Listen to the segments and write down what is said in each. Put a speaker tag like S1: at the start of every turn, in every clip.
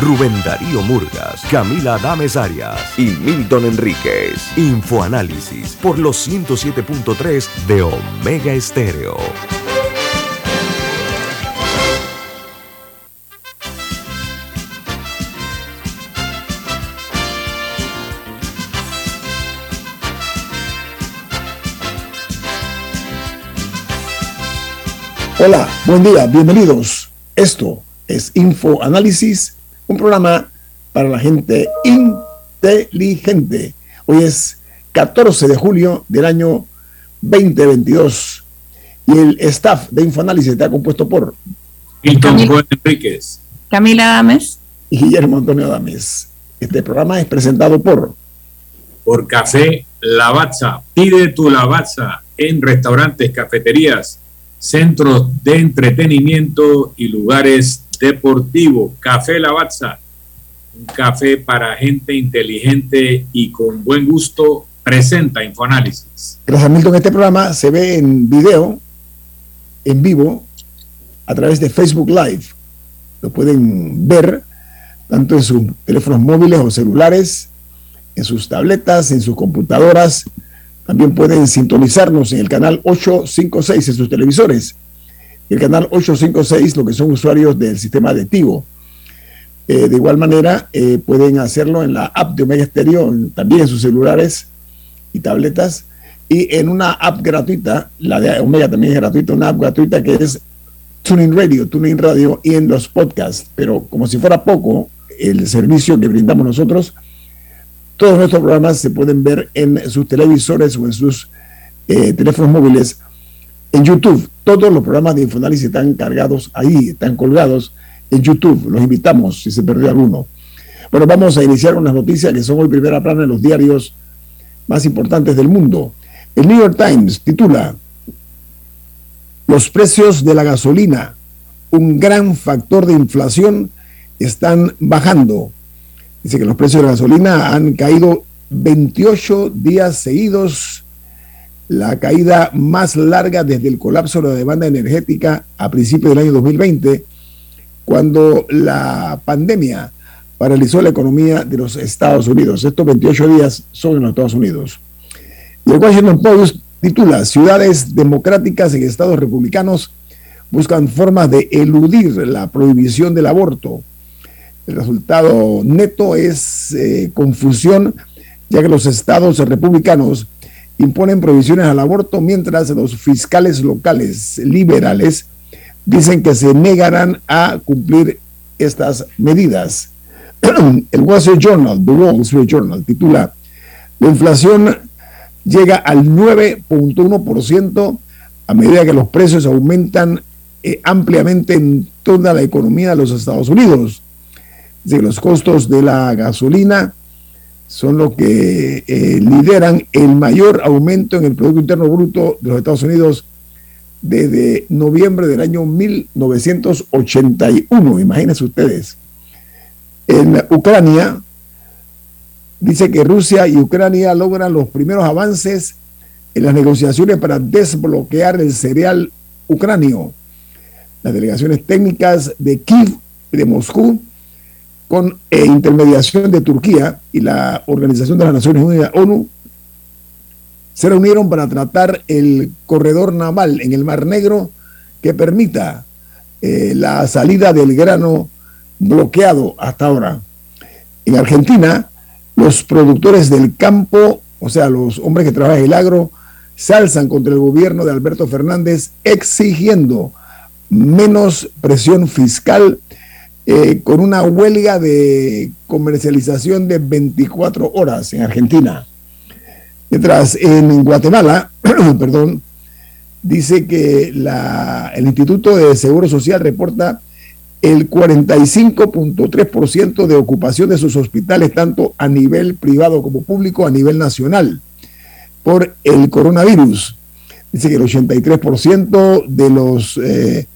S1: Rubén Darío Murgas, Camila Adames Arias y Milton Enríquez. Infoanálisis por los 107.3 de Omega Estéreo.
S2: Hola, buen día, bienvenidos. Esto es Info Análisis, un programa para la gente inteligente. Hoy es 14 de julio del año 2022 y el staff de Infoanálisis está compuesto por
S3: Milton Enríquez,
S4: Camila Adames
S2: y Guillermo Antonio Adames. Este programa es presentado por
S3: por Café Lavazza. Pide tu Lavazza en restaurantes, cafeterías centros de entretenimiento y lugares deportivos. Café Lavazza, un café para gente inteligente y con buen gusto, presenta Infoanálisis.
S2: Gracias, Milton. Este programa se ve en video, en vivo, a través de Facebook Live. Lo pueden ver tanto en sus teléfonos móviles o celulares, en sus tabletas, en sus computadoras, también pueden sintonizarnos en el canal 856 en sus televisores. El canal 856, lo que son usuarios del sistema de Tigo. Eh, de igual manera, eh, pueden hacerlo en la app de Omega Stereo, también en sus celulares y tabletas. Y en una app gratuita, la de Omega también es gratuita, una app gratuita que es Tuning Radio, Tuning Radio y en los podcasts. Pero como si fuera poco, el servicio que brindamos nosotros todos nuestros programas se pueden ver en sus televisores o en sus eh, teléfonos móviles en YouTube. Todos los programas de Infoanálisis están cargados ahí, están colgados en YouTube. Los invitamos si se perdió alguno. Bueno, vamos a iniciar unas noticias que son hoy primera plana en los diarios más importantes del mundo. El New York Times titula Los precios de la gasolina, un gran factor de inflación, están bajando. Dice que los precios de la gasolina han caído 28 días seguidos, la caída más larga desde el colapso de la demanda energética a principios del año 2020, cuando la pandemia paralizó la economía de los Estados Unidos. Estos 28 días son en los Estados Unidos. Y el Washington Post titula, Ciudades democráticas en estados republicanos buscan formas de eludir la prohibición del aborto. El resultado neto es eh, confusión, ya que los estados republicanos imponen prohibiciones al aborto, mientras los fiscales locales liberales dicen que se negarán a cumplir estas medidas. El Wall Street Journal, The Street Journal, titula, la inflación llega al 9.1% a medida que los precios aumentan eh, ampliamente en toda la economía de los Estados Unidos de los costos de la gasolina son los que eh, lideran el mayor aumento en el Producto Interno Bruto de los Estados Unidos desde noviembre del año 1981. Imagínense ustedes. En Ucrania, dice que Rusia y Ucrania logran los primeros avances en las negociaciones para desbloquear el cereal ucranio. Las delegaciones técnicas de Kiev y de Moscú con eh, intermediación de Turquía y la Organización de las Naciones Unidas, ONU, se reunieron para tratar el corredor naval en el Mar Negro que permita eh, la salida del grano bloqueado hasta ahora. En Argentina, los productores del campo, o sea, los hombres que trabajan en el agro, se alzan contra el gobierno de Alberto Fernández exigiendo menos presión fiscal eh, con una huelga de comercialización de 24 horas en Argentina. Mientras en Guatemala, perdón, dice que el Instituto de Seguro Social reporta el 45.3% de ocupación de sus hospitales, tanto a nivel privado como público, a nivel nacional. por el coronavirus. Dice que el 83% de los, eh,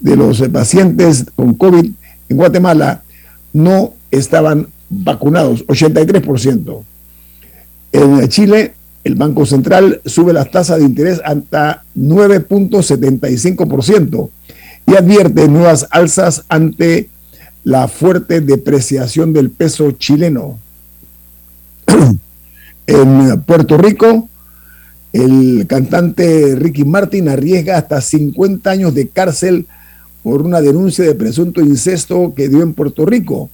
S2: de los pacientes con COVID en Guatemala no estaban vacunados, 83%. En Chile, el Banco Central sube las tasas de interés hasta 9.75% y advierte nuevas alzas ante la fuerte depreciación del peso chileno. en Puerto Rico, el cantante Ricky Martin arriesga hasta 50 años de cárcel por una denuncia de presunto incesto que dio en Puerto Rico.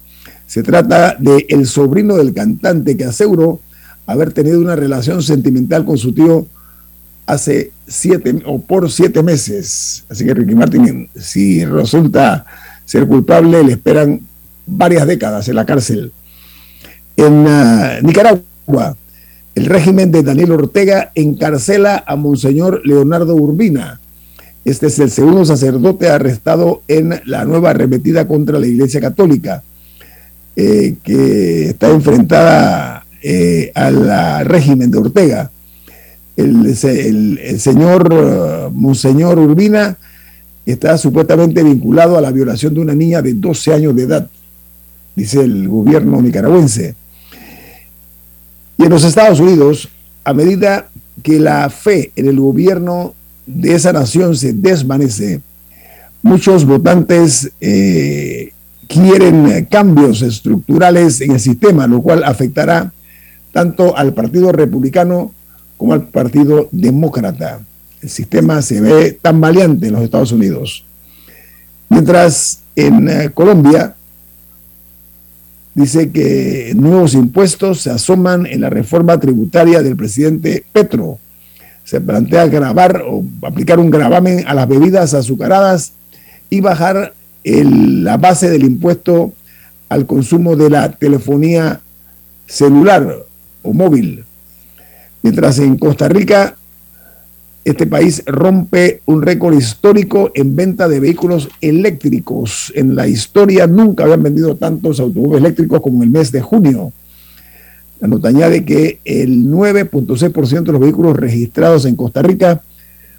S2: Se trata de el sobrino del cantante que aseguró haber tenido una relación sentimental con su tío hace siete o por siete meses. Así que Ricky Martin, si resulta ser culpable, le esperan varias décadas en la cárcel. En ah, Nicaragua, el régimen de Daniel Ortega encarcela a Monseñor Leonardo Urbina. Este es el segundo sacerdote arrestado en la nueva arremetida contra la Iglesia Católica, eh, que está enfrentada eh, al régimen de Ortega. El, señor uh, Monseñor Urbina está supuestamente vinculado a la violación de una niña de 12 años de edad, dice el gobierno nicaragüense. Y en los Estados Unidos, a medida que la fe en el gobierno de esa nación se desvanece, muchos votantes eh, quieren cambios estructurales en el sistema, lo cual afectará tanto al Partido Republicano como al Partido Demócrata. El sistema se ve tan valiente en los Estados Unidos. Mientras en eh, Colombia dice que nuevos impuestos se asoman en la reforma tributaria del presidente Petro. Se plantea grabar o aplicar un gravamen a las bebidas azucaradas y bajar la base del impuesto al consumo de la telefonía celular o móvil. Mientras en Costa Rica este país rompe un récord histórico en venta de vehículos eléctricos. En la historia nunca habían vendido tantos autobuses eléctricos como en el mes de junio. La nota añade que el 9.6% de los vehículos registrados en Costa Rica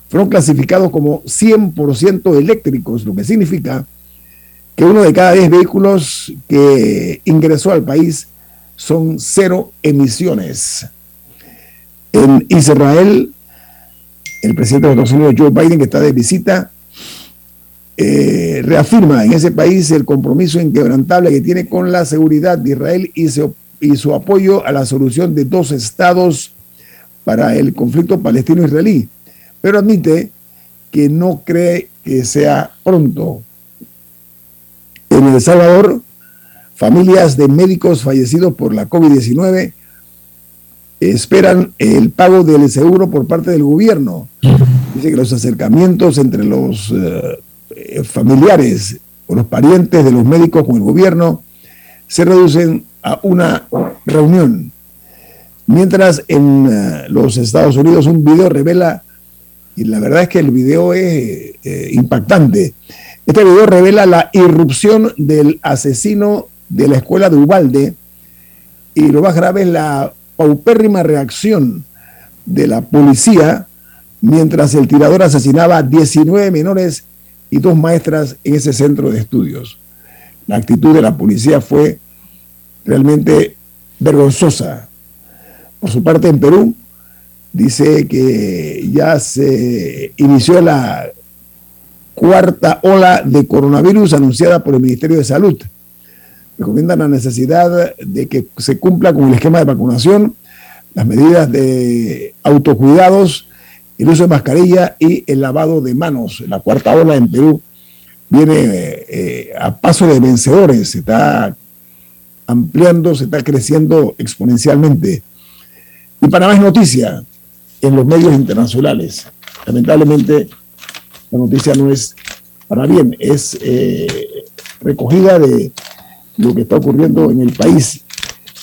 S2: fueron clasificados como 100% eléctricos, lo que significa que uno de cada 10 vehículos que ingresó al país son cero emisiones. En Israel, el presidente de Estados Unidos, Joe Biden, que está de visita, eh, reafirma en ese país el compromiso inquebrantable que tiene con la seguridad de Israel y, y su apoyo a la solución de dos estados para el conflicto palestino-israelí, pero admite que no cree que sea pronto. En El Salvador, familias de médicos fallecidos por la COVID-19 esperan el pago del seguro por parte del gobierno. Dice que los acercamientos entre los eh, familiares o los parientes de los médicos con el gobierno se reducen a una reunión. Mientras en eh, los Estados Unidos un video revela, y la verdad es que el video es eh, impactante, este video revela la irrupción del asesino de la escuela de Ubalde y lo más grave es la paupérrima reacción de la policía mientras el tirador asesinaba a 19 menores y dos maestras en ese centro de estudios. La actitud de la policía fue realmente vergonzosa. Por su parte, en Perú, dice que ya se inició la cuarta ola de coronavirus anunciada por el Ministerio de Salud recomiendan la necesidad de que se cumpla con el esquema de vacunación, las medidas de autocuidados, el uso de mascarilla y el lavado de manos. La cuarta ola en Perú viene eh, a paso de vencedores, se está ampliando, se está creciendo exponencialmente. Y para más noticia en los medios internacionales. Lamentablemente, la noticia no es para bien, es eh, recogida de lo que está ocurriendo en el país.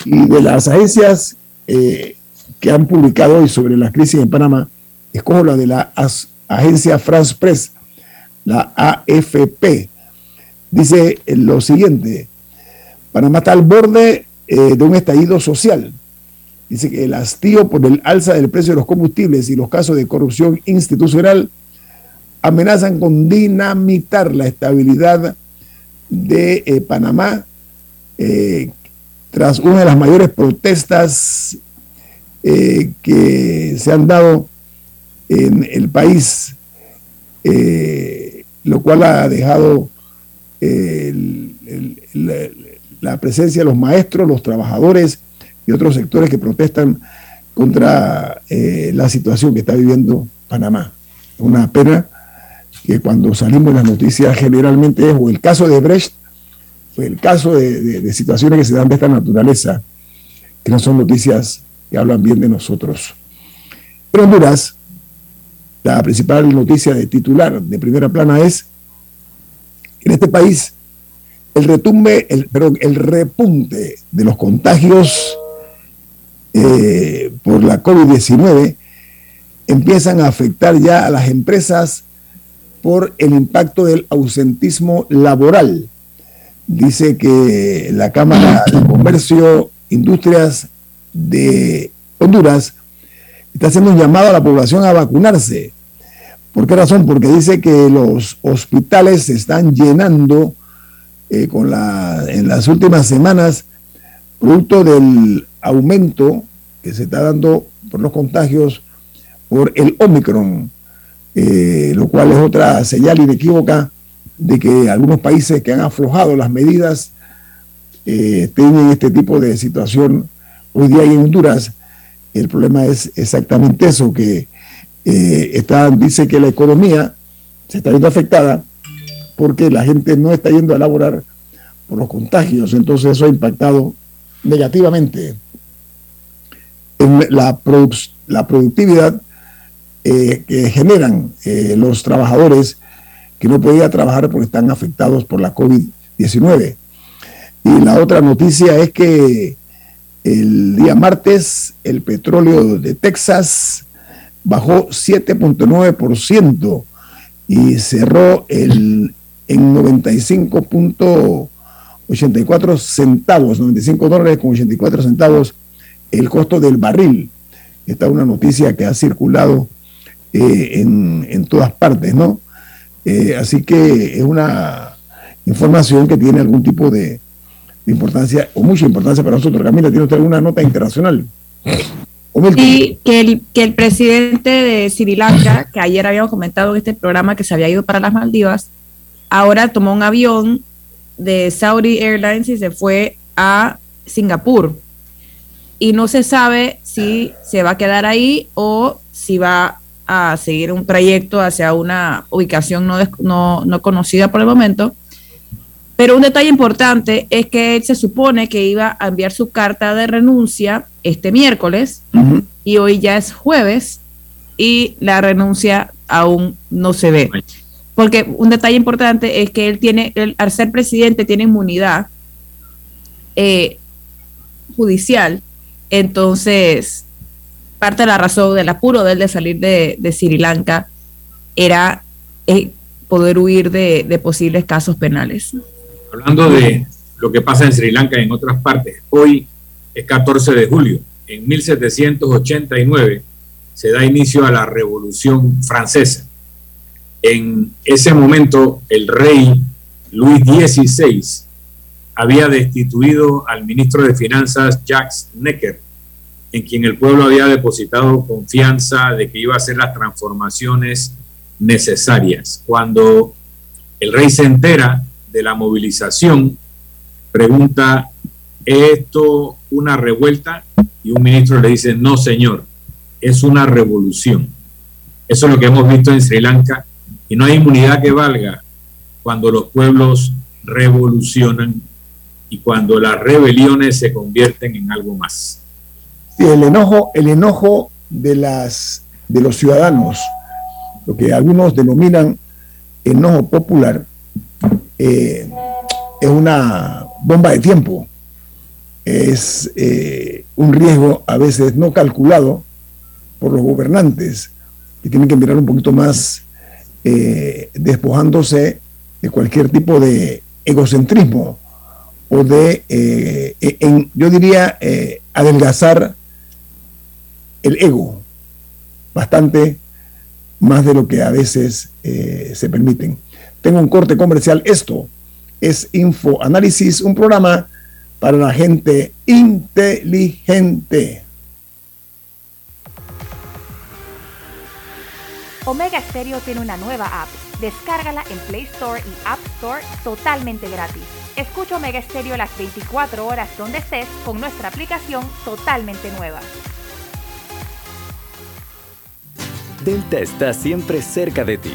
S2: Y de las agencias eh, que han publicado hoy sobre la crisis en Panamá, escojo la de la agencia France Press, la AFP. Dice lo siguiente, Panamá está al borde eh, de un estallido social. Dice que el hastío por el alza del precio de los combustibles y los casos de corrupción institucional amenazan con dinamitar la estabilidad de eh, Panamá eh, tras una de las mayores protestas que se han dado en el país, lo cual ha dejado la presencia de los maestros, los trabajadores, y otros sectores que protestan contra eh, la situación que está viviendo Panamá. Una pena que cuando salimos las noticias generalmente es o el caso de Brecht el caso de, situaciones que se dan de esta naturaleza, que no son noticias que hablan bien de nosotros. Pero Honduras, la principal noticia de titular de primera plana es, en este país, el retumbe, el, perdón, el repunte de los contagios eh, por la COVID-19 empiezan a afectar ya a las empresas por el impacto del ausentismo laboral. Dice que la Cámara de Comercio, Industrias de Honduras está haciendo un llamado a la población a vacunarse. ¿Por qué razón? Porque dice que los hospitales se están llenando eh, con la, en las últimas semanas producto del aumento que se está dando por los contagios por el Omicron, eh, lo cual es otra señal inequívoca de que algunos países que han aflojado las medidas eh, tienen este tipo de situación hoy día en Honduras. El problema es exactamente eso, que eh, está, dice que la economía se está viendo afectada porque la gente no está yendo a laborar por los contagios, entonces eso ha impactado negativamente en la, la productividad eh, que generan eh, los trabajadores que no podían trabajar porque están afectados por la COVID-19. Y la otra noticia es que el día martes el petróleo de Texas bajó 7.9% y cerró el, en 95. 84 centavos, 95 dólares con 84 centavos el costo del barril. Esta es una noticia que ha circulado eh, en, todas partes, ¿no? Eh, así que es una información que tiene algún tipo de, importancia o mucha importancia para nosotros. Camila, ¿tiene usted alguna nota internacional?
S4: Sí, que el, que el presidente de Sri Lanka, que ayer habíamos comentado en este programa que se había ido para las Maldivas, ahora tomó un avión de Saudi Airlines y se fue a Singapur. Y no se sabe si se va a quedar ahí o si va a seguir un trayecto hacia una ubicación no, no, conocida por el momento. Pero un detalle importante es que él se supone que iba a enviar su carta de renuncia este miércoles y hoy ya es jueves y la renuncia aún no se ve. Porque un detalle importante es que él tiene, al ser presidente, tiene inmunidad eh, judicial, entonces parte de la razón del apuro de él de salir de, Sri Lanka era eh, poder huir de, de, posibles casos penales.
S3: Hablando de lo que pasa en Sri Lanka y en otras partes, hoy es 14 de julio. En 1789 se da inicio a la Revolución Francesa en ese momento, el rey Luis XVI había destituido al ministro de Finanzas Jacques Necker, en quien el pueblo había depositado confianza de que iba a hacer las transformaciones necesarias. Cuando el rey se entera de la movilización, pregunta, ¿es esto una revuelta? Y un ministro le dice, no señor, es una revolución. Eso es lo que hemos visto en Sri Lanka y no hay inmunidad que valga cuando los pueblos revolucionan y cuando las rebeliones se convierten en algo más.
S2: el enojo, el enojo de, las, de los ciudadanos, lo que algunos denominan enojo popular, eh, es una bomba de tiempo, es eh, un riesgo a veces no calculado por los gobernantes, que tienen que mirar un poquito más eh, despojándose de cualquier tipo de egocentrismo o de, eh, en, yo diría, adelgazar el ego, bastante más de lo que a veces se permiten. Tengo un corte comercial. Esto es Info Análisis, un programa para la gente inteligente.
S5: Omega Stereo tiene una nueva app. Descárgala en Play Store y App Store totalmente gratis. Escucha Omega Stereo las 24 horas donde estés con nuestra aplicación totalmente nueva.
S6: Delta está siempre cerca de ti,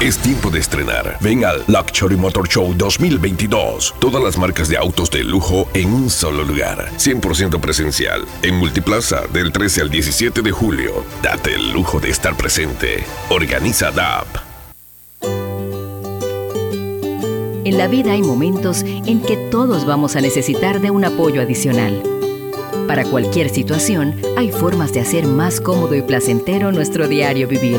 S7: Es tiempo de estrenar. Ven al Luxury Motor Show 2022. Todas las marcas de autos de lujo en un solo lugar. 100% presencial. En Multiplaza del 13 al 17 de julio. Date el lujo de estar presente. Organiza DAP.
S8: En la vida hay momentos en que todos vamos a necesitar de un apoyo adicional. Para cualquier situación, hay formas de hacer más cómodo y placentero nuestro diario vivir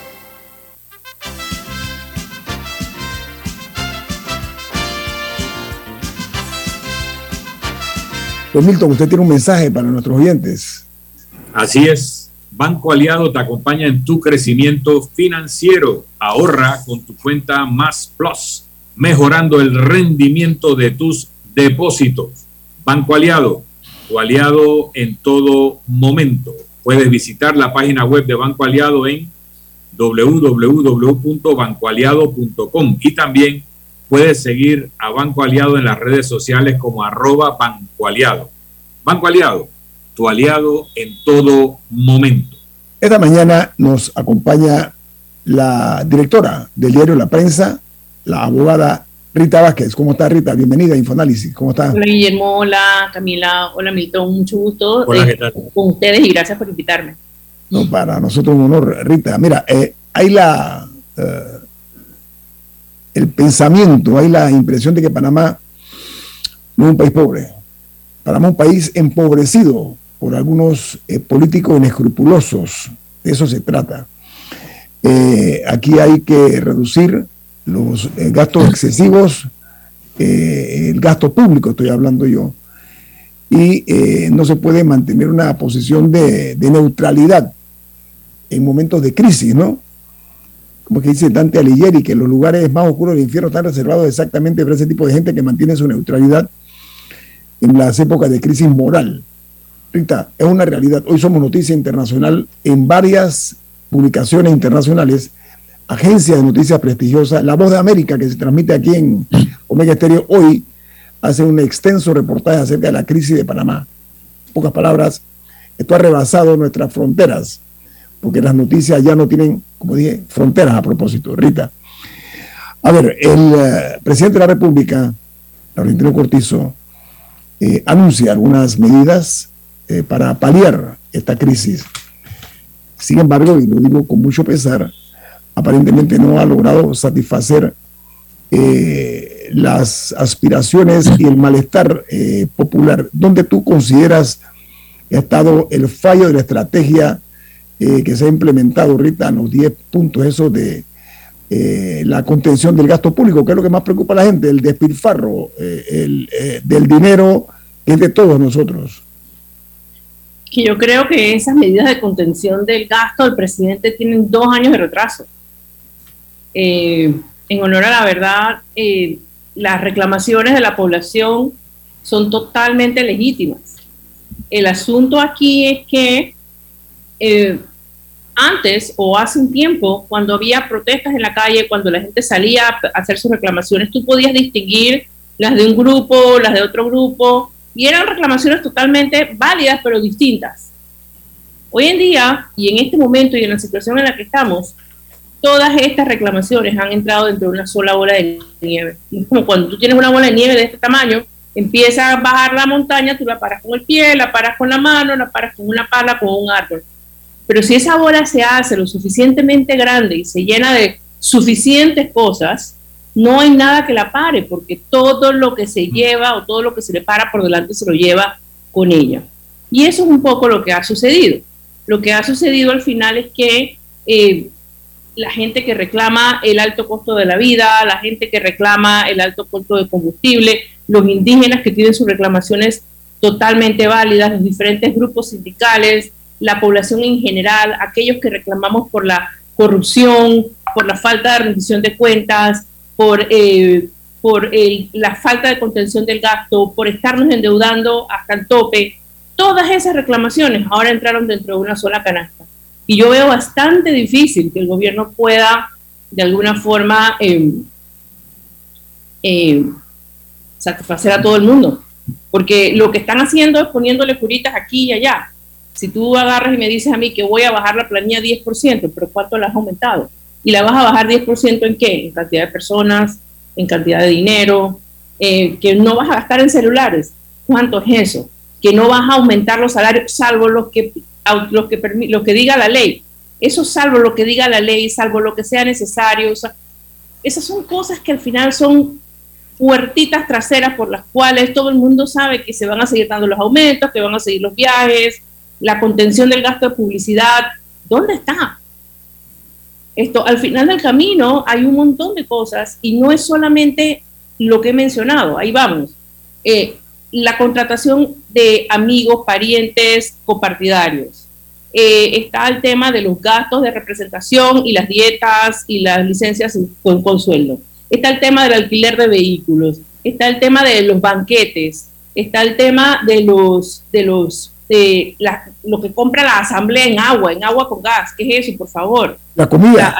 S2: Don Milton, usted tiene un mensaje para nuestros oyentes.
S3: Así es. Banco Aliado te acompaña en tu crecimiento financiero. Ahorra con tu cuenta Más Plus, mejorando el rendimiento de tus depósitos. Banco Aliado, tu aliado en todo momento. Puedes visitar la página web de Banco Aliado en www.bancoaliado.com y también Puedes seguir a Banco Aliado en las redes sociales como arroba Banco Aliado. Banco Aliado, tu aliado en todo momento.
S2: Esta mañana nos acompaña la directora del diario La Prensa, la abogada Rita Vázquez. ¿Cómo está Rita? Bienvenida a Infoanálisis. ¿Cómo está?
S9: Hola Guillermo, hola Camila, hola Milton, mucho gusto
S3: hola, ¿qué tal?
S9: con ustedes y gracias por invitarme.
S2: No, para nosotros un honor, Rita. Mira, eh, hay la... Eh, el pensamiento, hay la impresión de que Panamá no es un país pobre. Panamá es un país empobrecido por algunos eh, políticos inescrupulosos. De eso se trata. Eh, aquí hay que reducir los eh, gastos excesivos, el gasto público estoy hablando yo, y no se puede mantener una posición de, de neutralidad en momentos de crisis, ¿no? Como que dice Dante Alighieri, que los lugares más oscuros del infierno están reservados exactamente para ese tipo de gente que mantiene su neutralidad en las épocas de crisis moral. Rita, es una realidad. Hoy somos noticia internacional en varias publicaciones internacionales, agencias de noticias prestigiosas. La Voz de América, que se transmite aquí en Omega Estéreo, hoy hace un extenso reportaje acerca de la crisis de Panamá. En pocas palabras, esto ha rebasado nuestras fronteras porque las noticias ya no tienen, como dije, fronteras a propósito. Rita. A ver, el eh, presidente de la República, Laurentino Cortizo, eh, anuncia algunas medidas eh, para paliar esta crisis. Sin embargo, y lo digo con mucho pesar, aparentemente no ha logrado satisfacer las aspiraciones y el malestar eh, popular. ¿Dónde tú consideras que ha estado el fallo de la estrategia eh, que se ha implementado ahorita en los 10 puntos, eso de la contención del gasto público, que es lo que más preocupa a la gente, el despilfarro el, del dinero que es de todos nosotros?
S9: Yo creo que esas medidas de contención del gasto del presidente tienen dos años de retraso. Eh, en honor a la verdad, eh, las reclamaciones de la población son totalmente legítimas. El asunto aquí es que eh, antes o hace un tiempo, cuando había protestas en la calle, cuando la gente salía a hacer sus reclamaciones, tú podías distinguir las de un grupo, las de otro grupo, y eran reclamaciones totalmente válidas, pero distintas. Hoy en día, y en este momento y en la situación en la que estamos, todas estas reclamaciones han entrado dentro de una sola bola de nieve. Es como cuando tú tienes una bola de nieve de este tamaño, empiezas a bajar la montaña, tú la paras con el pie, la paras con la mano, la paras con una pala, con un árbol. Pero si esa bola se hace lo suficientemente grande y se llena de suficientes cosas, no hay nada que la pare, porque todo lo que se lleva o todo lo que se le para por delante se lo lleva con ella. Y eso es un poco lo que ha sucedido. Lo que ha sucedido al final es que eh, la gente que reclama el alto costo de la vida, la gente que reclama el alto costo de combustible, los indígenas que tienen sus reclamaciones totalmente válidas, los diferentes grupos sindicales, la población en general, aquellos que reclamamos por la corrupción, por la falta de rendición de cuentas, por, eh, por la falta de contención del gasto, por estarnos endeudando hasta el tope. Todas esas reclamaciones ahora entraron dentro de una sola canasta. Y yo veo bastante difícil que el gobierno pueda, de alguna forma, eh, eh, satisfacer a todo el mundo. Porque lo que están haciendo es poniéndole curitas aquí y allá. Si tú agarras y me dices a mí que voy a bajar la planilla 10%, pero ¿cuánto la has aumentado? ¿Y la vas a bajar 10% en qué? En cantidad de personas, en cantidad de dinero, eh, que no vas a gastar en celulares. ¿Cuánto es eso? Que no vas a aumentar los salarios, salvo los que lo que, lo que diga la ley. Eso salvo lo que diga la ley, salvo lo que sea necesario. esas son cosas que al final son puertitas traseras por las cuales todo el mundo sabe que se van a seguir dando los aumentos, que van a seguir los viajes, la contención del gasto de publicidad. ¿Dónde está? Esto, al final del camino hay un montón de cosas y no es solamente lo que he mencionado, ahí vamos. Eh, la contratación de amigos, parientes, copartidarios. Eh, está el tema de los gastos de representación y las dietas y las licencias con, con sueldo. Está el tema del alquiler de vehículos. Está el tema de los banquetes. Está el tema de los de los de lo que compra la asamblea en agua, en agua con gas. ¿Qué es eso, por favor?
S2: La comida.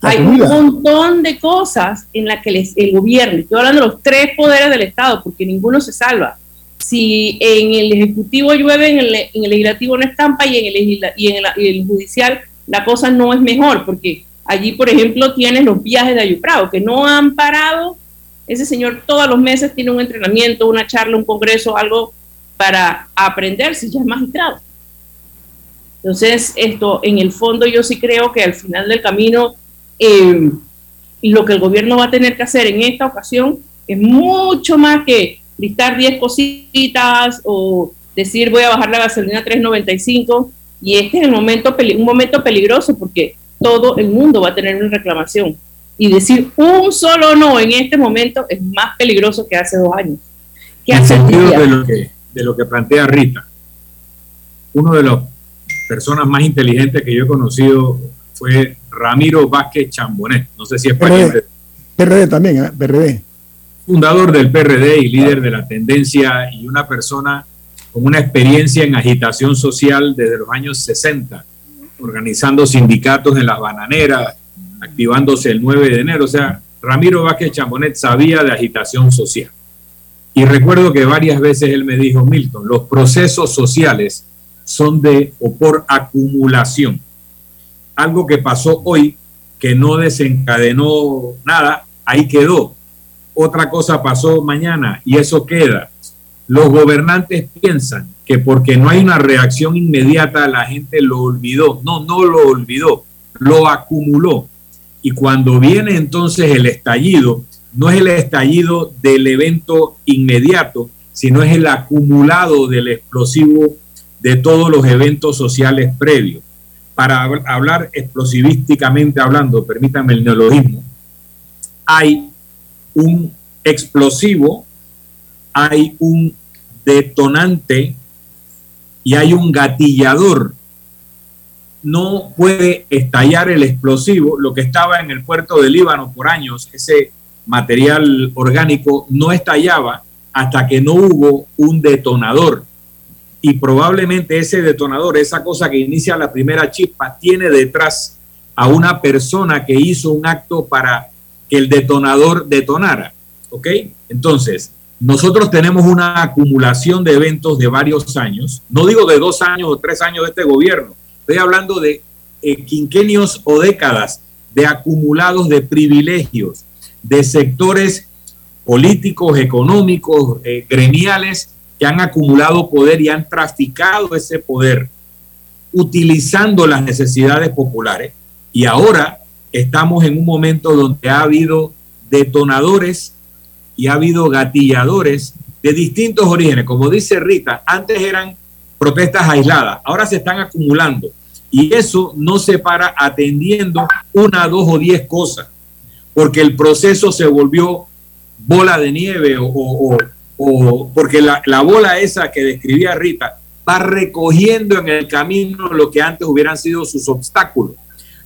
S9: hay un montón de cosas en las que el gobierno, estoy hablando de los tres poderes del Estado, porque ninguno se salva, si en el Ejecutivo llueve, en el, en el Legislativo no estampa y en, el, y en, el, Judicial la cosa no es mejor, porque allí, por ejemplo, tienes los viajes de Ayuprado, que no han parado. Ese señor todos los meses tiene un entrenamiento, una charla, un congreso, algo para aprender si ya es magistrado. Entonces, esto, en el fondo, yo sí creo que al final del camino, eh, lo que el gobierno va a tener que hacer en esta ocasión es mucho más que listar 10 cositas o decir voy a bajar la gasolina a 3.95 y este es el momento, un momento peligroso porque todo el mundo va a tener una reclamación y decir un solo no en este momento es más peligroso que hace dos años.
S3: en sentido de lo, que, de lo que plantea Rita, uno de las personas más inteligentes que yo he conocido fue Ramiro Vázquez Chambonet, no sé si es
S2: PRD, PRD también, ¿eh? PRD
S3: fundador del PRD y líder de la tendencia y una persona con una experiencia en agitación social desde los años 60, organizando sindicatos en las bananeras, activándose el 9 de enero. O sea, Ramiro Vázquez Chambonet sabía de agitación social. Y recuerdo que varias veces él me dijo, Milton, los procesos sociales son de o por acumulación. Algo que pasó hoy, que no desencadenó nada, ahí quedó otra cosa pasó mañana y eso queda. Los gobernantes piensan que porque no hay una reacción inmediata la gente lo olvidó. No, no lo olvidó, lo acumuló. Y cuando viene entonces el estallido, no es el estallido del evento inmediato, sino es el acumulado del explosivo de todos los eventos sociales previos. Para hablar explosivísticamente hablando, permítanme el neologismo, hay un explosivo, hay un detonante y hay un gatillador. No puede estallar el explosivo, lo que estaba en el puerto de Líbano por años, ese material orgánico no estallaba hasta que no hubo un detonador. Y probablemente ese detonador, esa cosa que inicia la primera chispa, tiene detrás a una persona que hizo un acto para que el detonador detonara. ¿Ok? Entonces, nosotros tenemos una acumulación de eventos de varios años, no digo de dos años o tres años de este gobierno, estoy hablando de eh, quinquenios o décadas de acumulados de privilegios, de sectores políticos, económicos, eh, gremiales que han acumulado poder y han traficado ese poder utilizando las necesidades populares. Y ahora estamos en un momento donde ha habido detonadores y ha habido gatilladores de distintos orígenes. Como dice Rita, antes eran protestas aisladas, ahora se están acumulando. Y eso no se para atendiendo una, dos o diez cosas, porque el proceso se volvió bola de nieve o, porque la, la, bola esa que describía Rita va recogiendo en el camino lo que antes hubieran sido sus obstáculos.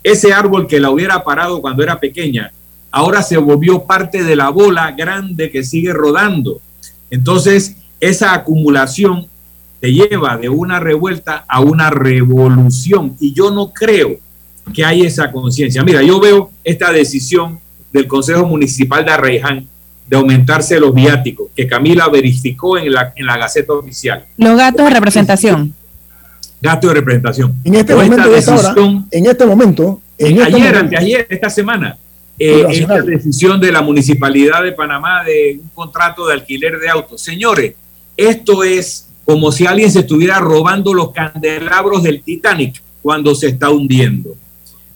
S3: Ese árbol que la hubiera parado cuando era pequeña, ahora se volvió parte de la bola grande que sigue rodando. Entonces, esa acumulación te lleva de una revuelta a una revolución. Y yo no creo que haya esa conciencia. Mira, yo veo esta decisión del Consejo Municipal de Arreján de aumentarse los viáticos, que Camila verificó en la, en la Gaceta Oficial.
S4: Los gastos de representación.
S3: Gastos de representación.
S2: En este momento, en este momento,
S3: en este ayer, anteayer, esta semana, eh, esta decisión de la Municipalidad de Panamá de un contrato de alquiler de autos. Señores, esto es como si alguien se estuviera robando los candelabros del Titanic cuando se está hundiendo.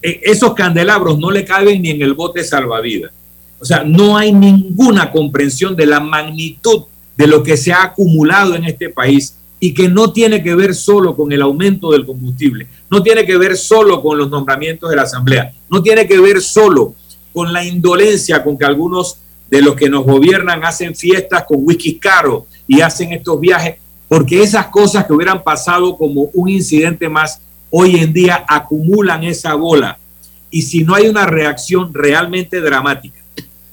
S3: E, esos candelabros no le caben ni en el bote salvavidas. O sea, no hay ninguna comprensión de la magnitud de lo que se ha acumulado en este país y que no tiene que ver solo con el aumento del combustible, no tiene que ver solo con los nombramientos de la Asamblea, no tiene que ver solo con la indolencia con que algunos de los que nos gobiernan hacen fiestas con whisky caro y hacen estos viajes, porque esas cosas que hubieran pasado como un incidente más, hoy en día acumulan esa bola. Y si no hay una reacción realmente dramática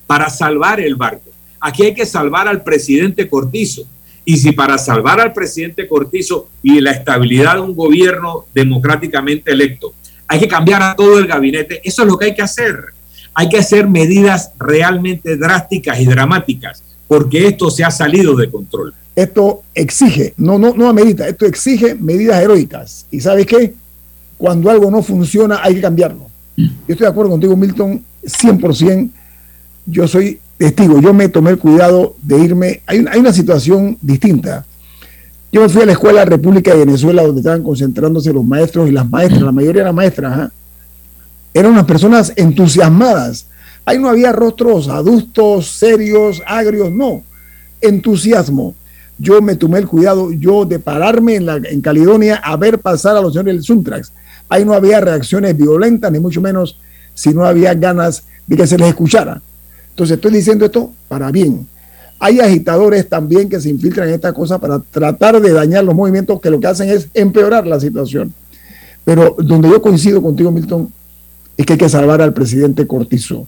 S3: para salvar el barco, aquí hay que salvar al presidente Cortizo. Y si para salvar al presidente Cortizo y la estabilidad de un gobierno democráticamente electo, hay que cambiar a todo el gabinete, eso es lo que hay que hacer hay que hacer medidas realmente drásticas y dramáticas, porque esto se ha salido de control.
S2: Esto exige, no, no, no amerita, esto exige medidas heroicas. ¿Y sabes qué? Cuando algo no funciona, hay que cambiarlo. Yo estoy de acuerdo contigo, Milton, 100%. Yo soy testigo, yo me tomé el cuidado de irme. Hay una, hay una situación distinta. Yo fui a la escuela República de Venezuela, donde estaban concentrándose los maestros y las maestras, la mayoría eran maestras. ¿eh? eran unas personas entusiasmadas. Ahí no había rostros adustos, serios, agrios, no. Entusiasmo. Yo me tomé el cuidado, yo de pararme en, la, en Caledonia a ver pasar a los señores del Suntrax. Ahí no había reacciones violentas, ni mucho menos si no había ganas de que se les escuchara. Entonces estoy diciendo esto para bien. Hay agitadores también que se infiltran en esta cosa para tratar de dañar los movimientos que lo que hacen es empeorar la situación. Pero donde yo coincido contigo, Milton, es que hay que salvar al presidente Cortizo.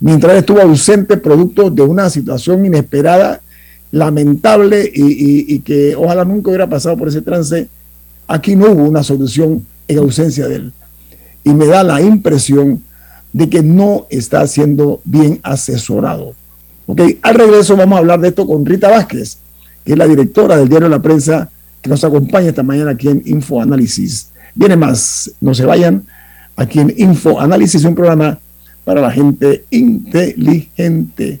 S2: Mientras estuvo ausente producto de una situación inesperada, lamentable y, que ojalá nunca hubiera pasado por ese trance, aquí no hubo una solución en ausencia de él. Y me da la impresión de que no está siendo bien asesorado. Ok, al regreso vamos a hablar de esto con Rita Vázquez, que es la directora del diario La Prensa, que nos acompaña esta mañana aquí en Info Análisis. Viene más, no se vayan aquí en Info Análisis, un programa para la gente inteligente.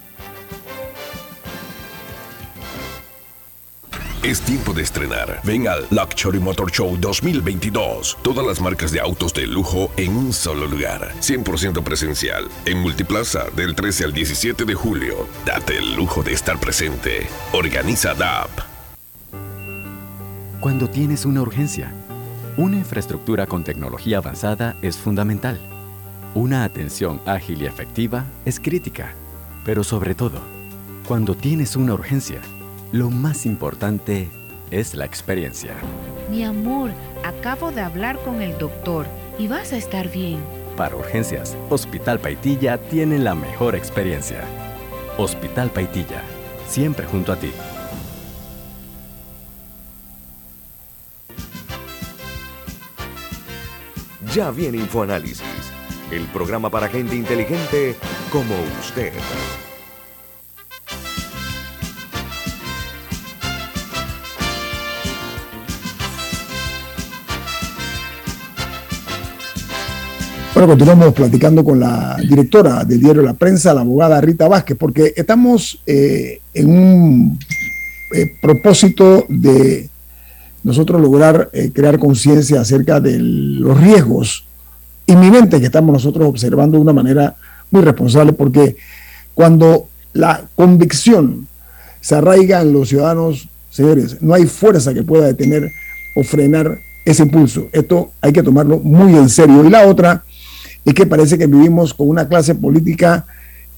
S7: Es tiempo de estrenar. Ven al Luxury Motor Show 2022. Todas las marcas de autos de lujo en un solo lugar. 100% presencial. En Multiplaza del 13 al 17 de julio. Date el lujo de estar presente. Organiza DAP.
S6: Cuando tienes una urgencia, una infraestructura con tecnología avanzada es fundamental. Una atención ágil y efectiva es crítica. Pero sobre todo, cuando tienes una urgencia, lo más importante es la experiencia.
S10: Mi amor, acabo de hablar con el doctor y vas a estar bien.
S6: Para urgencias, Hospital Paitilla tiene la mejor experiencia. Hospital Paitilla, siempre junto a ti.
S1: Ya viene InfoAnálisis, el programa para gente inteligente como usted.
S2: Bueno, continuamos platicando con la directora del diario La Prensa, la abogada Rita Vázquez, porque estamos eh, en un eh, propósito de nosotros lograr eh, crear conciencia acerca de los riesgos inminentes que estamos nosotros observando de una manera muy responsable, porque cuando la convicción se arraiga en los ciudadanos, señores, no hay fuerza que pueda detener o frenar ese impulso. Esto hay que tomarlo muy en serio. Y la otra es que parece que vivimos con una clase política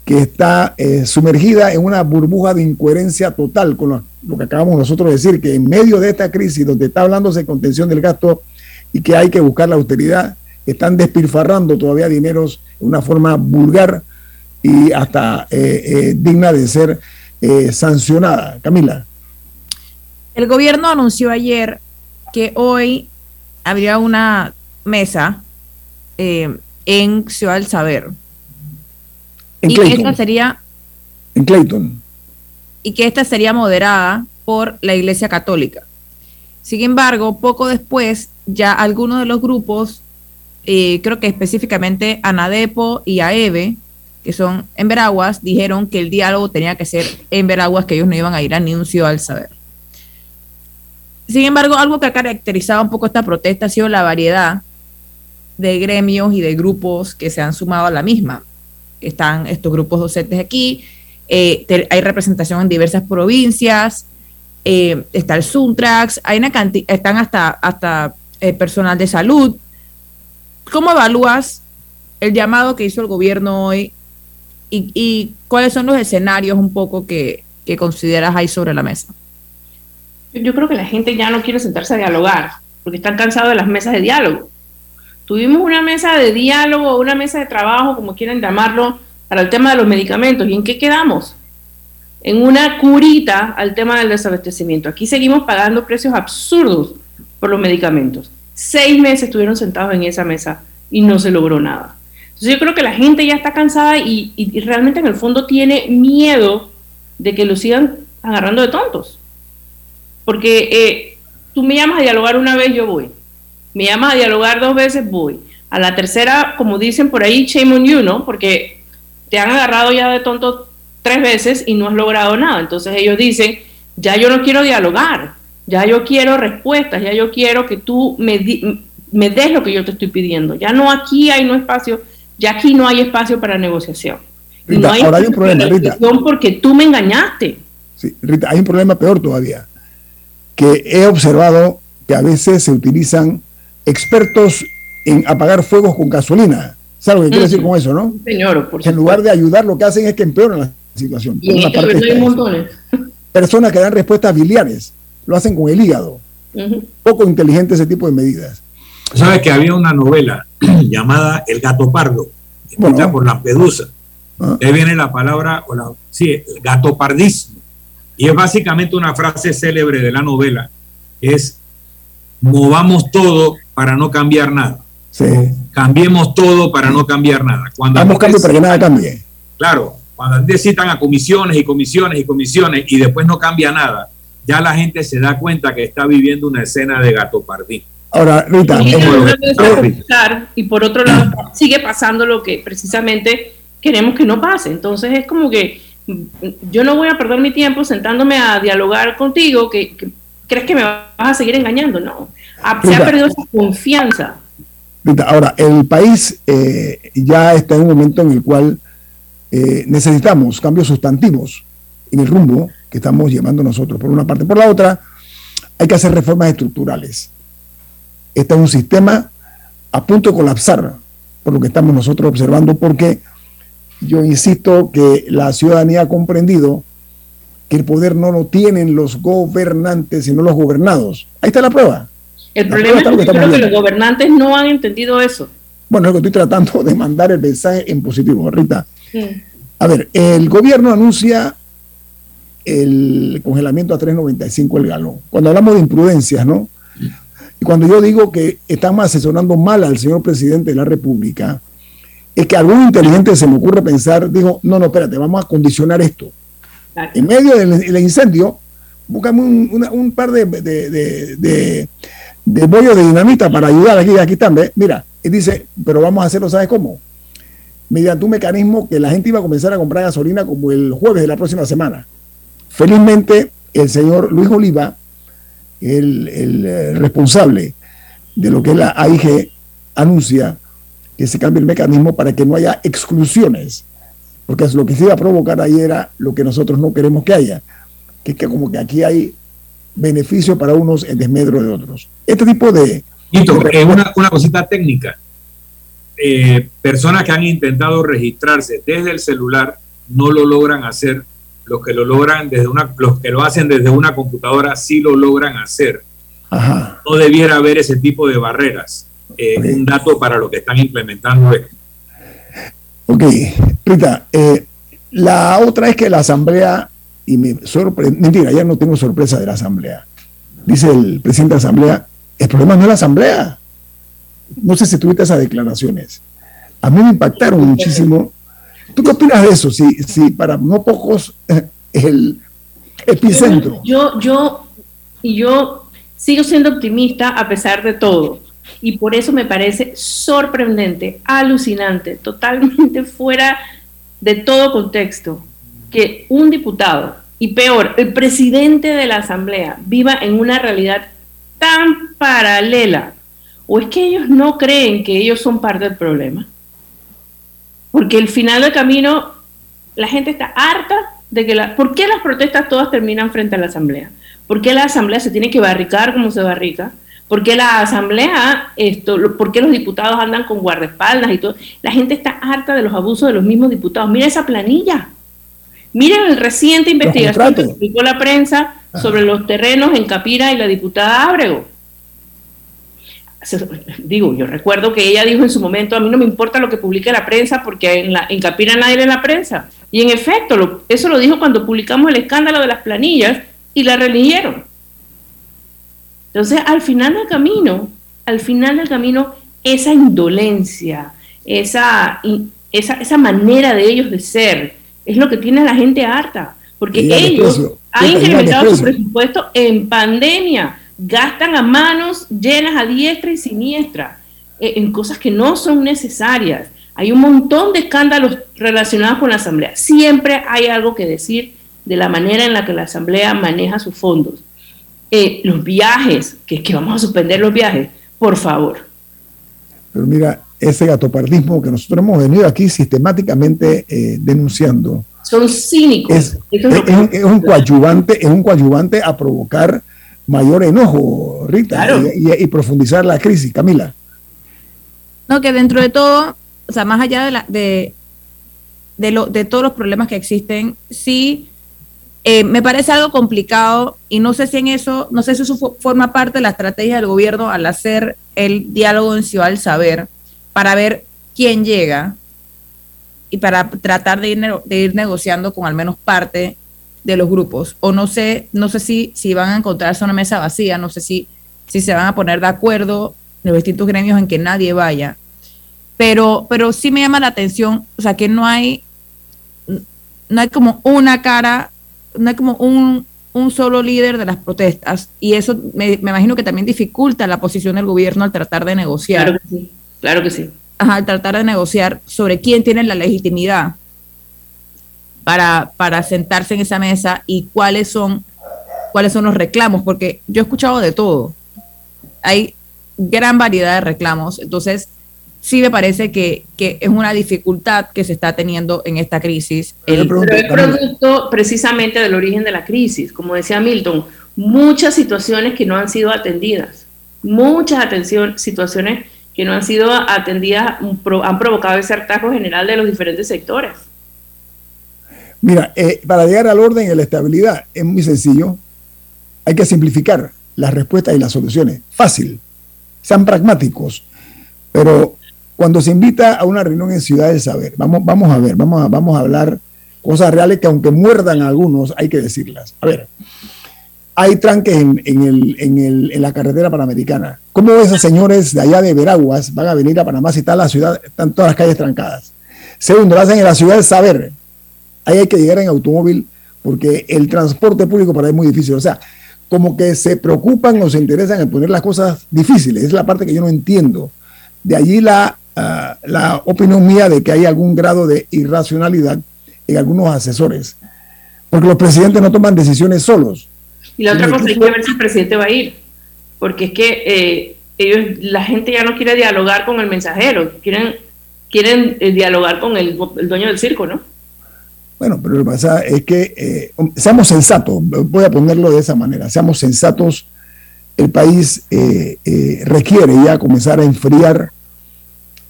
S2: que está eh, sumergida en una burbuja de incoherencia total con lo, que acabamos nosotros de decir, que en medio de esta crisis donde está hablándose de contención del gasto y que hay que buscar la austeridad, están despilfarrando todavía dineros de una forma vulgar y hasta eh, eh, digna de ser sancionada. Camila.
S4: El gobierno anunció ayer que hoy habría una mesa en Ciudad del Saber.
S2: En
S4: y
S2: Clayton.
S4: que esta sería
S2: en Clayton.
S4: Y que esta sería moderada por la Iglesia Católica. Sin embargo, poco después, ya algunos de los grupos, eh, creo que específicamente Anadepo y AEVE, que son en Veraguas, dijeron que el diálogo tenía que ser en Veraguas, que ellos no iban a ir a ni un Ciudad del Saber. Sin embargo, algo que ha caracterizado un poco esta protesta ha sido la variedad de gremios y de grupos que se han sumado a la misma. Están estos grupos docentes aquí, eh, hay representación en diversas provincias, eh, está el Suntrax, hay una están hasta, hasta eh, personal de salud. ¿Cómo evalúas el llamado que hizo el gobierno hoy y, y cuáles son los escenarios un poco que, que consideras ahí sobre la mesa?
S9: Yo creo que la gente ya no quiere sentarse a dialogar, porque están cansados de las mesas de diálogo. Tuvimos una mesa de diálogo, una mesa de trabajo, como quieran llamarlo, para el tema de los medicamentos. ¿Y en qué quedamos? en una curita al tema del desabastecimiento. Aquí seguimos pagando precios absurdos por los medicamentos. Seis meses estuvieron sentados en esa mesa y no se logró nada. Entonces yo creo que la gente ya está cansada y, realmente en el fondo tiene miedo de que lo sigan agarrando de tontos. Porque eh, tú me llamas a dialogar una vez, yo voy. Me llamas a dialogar dos veces, voy. A la tercera, como dicen por ahí, shame on you, ¿no? Porque te han agarrado ya de tonto tres veces y no has logrado nada. Entonces ellos dicen, ya yo no quiero dialogar, ya yo quiero respuestas, ya yo quiero que tú me, me des lo que yo te estoy pidiendo. Ya no aquí hay no espacio, ya aquí no hay espacio para negociación. no hay
S2: ahora hay un problema, Rita.
S9: Porque tú me engañaste.
S2: Sí, Rita, hay un problema peor todavía, que he observado que a veces se utilizan expertos en apagar fuegos con gasolina. ¿Sabes lo que quiero decir con eso, no?
S9: Señor,
S2: por En lugar de ayudar, lo que hacen es que empeoran la situación.
S9: Y en este hay montones.
S2: Personas que dan respuestas biliares, lo hacen con el hígado. Poco inteligente ese tipo de medidas.
S3: Sabes que había una novela llamada El gato pardo, escrita por Lampedusa. Ah. Ahí viene la palabra, o la, sí, el gato pardismo. Y es básicamente una frase célebre de la novela. Es movamos todo para no cambiar nada. Cambiemos todo para no cambiar nada.
S2: Cuando Vamos cambio para que nada cambie.
S3: Claro, cuando necesitan a comisiones y comisiones y comisiones y después no cambia nada, ya la gente se da cuenta que está viviendo una escena de gato pardín.
S2: Ahora, Rita, y,
S9: y por otro lado sigue pasando lo que precisamente queremos que no pase. Entonces es como que yo no voy a perder mi tiempo sentándome a dialogar contigo, que, crees que me vas a seguir engañando, no. Se ha perdido esa confianza.
S2: Ahora, el país eh, ya está en un momento en el cual eh, necesitamos cambios sustantivos en el rumbo que estamos llevando nosotros, por una parte. Por la otra, hay que hacer reformas estructurales. Este es un sistema a punto de colapsar, por lo que estamos nosotros observando, porque yo insisto que la ciudadanía ha comprendido que el poder no lo tienen los gobernantes, sino los gobernados. Ahí está la prueba.
S9: El problema es que, creo que los gobernantes no han entendido eso.
S2: Bueno, es que estoy tratando de mandar el mensaje en positivo, Rita. A ver, el gobierno anuncia el congelamiento a 3.95 el galón. Cuando hablamos de imprudencias, ¿no? Y cuando yo digo que estamos asesorando mal al señor presidente de la República, es que algún inteligente se me ocurre pensar, dijo, no, no, espérate, vamos a condicionar esto. En medio del, incendio, buscamos un, par de, de, de, de bollos de dinamita para ayudar aquí, aquí también. Mira, y dice, pero vamos a hacerlo, ¿sabes cómo? Mediante un mecanismo que la gente iba a comenzar a comprar gasolina como el jueves de la próxima semana. Felizmente, el señor Luis Oliva, el, el eh, responsable de lo que es la AIG, anuncia que se cambie el mecanismo para que no haya exclusiones, porque es lo que se iba a provocar ahí era lo que nosotros no queremos que haya, que es que como que aquí hay beneficio para unos en desmedro de otros. Este tipo de...
S3: Eh, una, una cosita técnica. Eh, personas que han intentado registrarse desde el celular no lo logran hacer. Los que lo logran desde una, los que lo hacen desde una computadora sí lo logran hacer. No debiera haber ese tipo de barreras. Eh, un dato para lo que están implementando esto.
S2: Ok, Rita, la otra es que la Asamblea y me sorprende, mentira, ya no tengo sorpresa de la Asamblea. Dice el presidente de la Asamblea, el problema no es la Asamblea. No sé si tuviste esas declaraciones. A mí me impactaron muchísimo. ¿Tú qué opinas de eso? Si, si para no pocos es el epicentro.
S9: Yo, yo, yo sigo siendo optimista a pesar de todo. Y por eso me parece sorprendente, alucinante, totalmente fuera de todo contexto que un diputado, y peor, el presidente de la Asamblea, viva en una realidad tan paralela? ¿O es que ellos no creen que ellos son parte del problema? Porque el final del camino, la gente está harta de que la... ¿Por qué las protestas todas terminan frente a la Asamblea? ¿Por qué la Asamblea se tiene que barricar como se barrica? ¿Por qué la Asamblea, esto, por qué los diputados andan con guardaespaldas y todo? La gente está harta de los abusos de los mismos diputados. Mira esa planilla. Miren el reciente investigación que publicó la prensa sobre los terrenos en Capira y la diputada Ábrego. Digo, yo recuerdo que ella dijo en su momento, a mí no me importa lo que publique la prensa porque en, la, en Capira nadie lee la prensa. Y en efecto, eso lo dijo cuando publicamos el escándalo de las planillas y la religieron. Entonces, al final del camino, al final del camino, esa indolencia, esa, esa, esa manera de ellos de ser, es lo que tiene a la gente harta, porque ellos han incrementado su presupuesto en pandemia, gastan a manos llenas a diestra y siniestra eh, en cosas que no son necesarias. Hay un montón de escándalos relacionados con la Asamblea. Siempre hay algo que decir de la manera en la que la Asamblea maneja sus fondos. Eh, los viajes, que, que vamos a suspender los viajes, por favor.
S2: Pero mira, ese gatopardismo que nosotros hemos venido aquí sistemáticamente eh, denunciando.
S9: Son cínicos.
S2: Es, un coadyuvante, es un coadyuvante a provocar mayor enojo, Rita, y, profundizar la crisis. Camila.
S4: No, que dentro de todo, o sea, más allá de, la, de, de, lo, de todos los problemas que existen, sí eh, me parece algo complicado y no sé si en eso, no sé si eso forma parte de la estrategia del gobierno al hacer el diálogo en Ciudad del Saber para ver quién llega y para tratar de ir, negociando con al menos parte de los grupos. O no sé, no sé si, si van a encontrarse una mesa vacía, no sé si, si se van a poner de acuerdo los distintos gremios en que nadie vaya. Pero, pero sí me llama la atención, o sea, que no hay, no hay como una cara no hay como un, solo líder de las protestas y eso me, imagino que también dificulta la posición del gobierno al tratar de negociar.
S9: Claro que sí.
S4: al tratar de negociar sobre quién tiene la legitimidad para, para sentarse en esa mesa y cuáles son, cuáles son los reclamos, porque yo he escuchado de todo. Hay gran variedad de reclamos, entonces sí me parece que, es una dificultad que se está teniendo en esta crisis.
S9: Pero es producto precisamente del origen de la crisis, como decía Milton, muchas situaciones que no han sido atendidas, muchas atención, situaciones que no han sido atendidas han provocado ese hartazgo general de los diferentes sectores.
S2: Mira, eh, para llegar al orden y la estabilidad es muy sencillo. Hay que simplificar las respuestas y las soluciones. Fácil. Sean pragmáticos. Pero cuando se invita a una reunión en Ciudad del Saber, vamos, vamos a ver, vamos a, vamos a hablar cosas reales que aunque muerdan a algunos, hay que decirlas. A ver, hay tranques en, el, en, el, en la carretera panamericana. ¿Cómo esos señores de allá de Veraguas van a venir a Panamá si está la ciudad, están todas las calles trancadas? Segundo, lo hacen en la Ciudad del Saber. Ahí hay que llegar en automóvil porque el transporte público para ahí es muy difícil. O sea, como que se preocupan o se interesan en poner las cosas difíciles. Es la parte que yo no entiendo. De allí la Ah, la opinión mía de que hay algún grado de irracionalidad en algunos asesores, porque los presidentes no toman decisiones solos.
S9: Y la otra cosa, hay que ver si el presidente va a ir, porque es que eh, ellos, la gente ya no quiere dialogar con el mensajero, quieren, quieren eh, dialogar con el, dueño del circo, ¿no?
S2: Bueno, pero lo que pasa es que eh, seamos sensatos, voy a ponerlo de esa manera, seamos sensatos, el país requiere ya comenzar a enfriar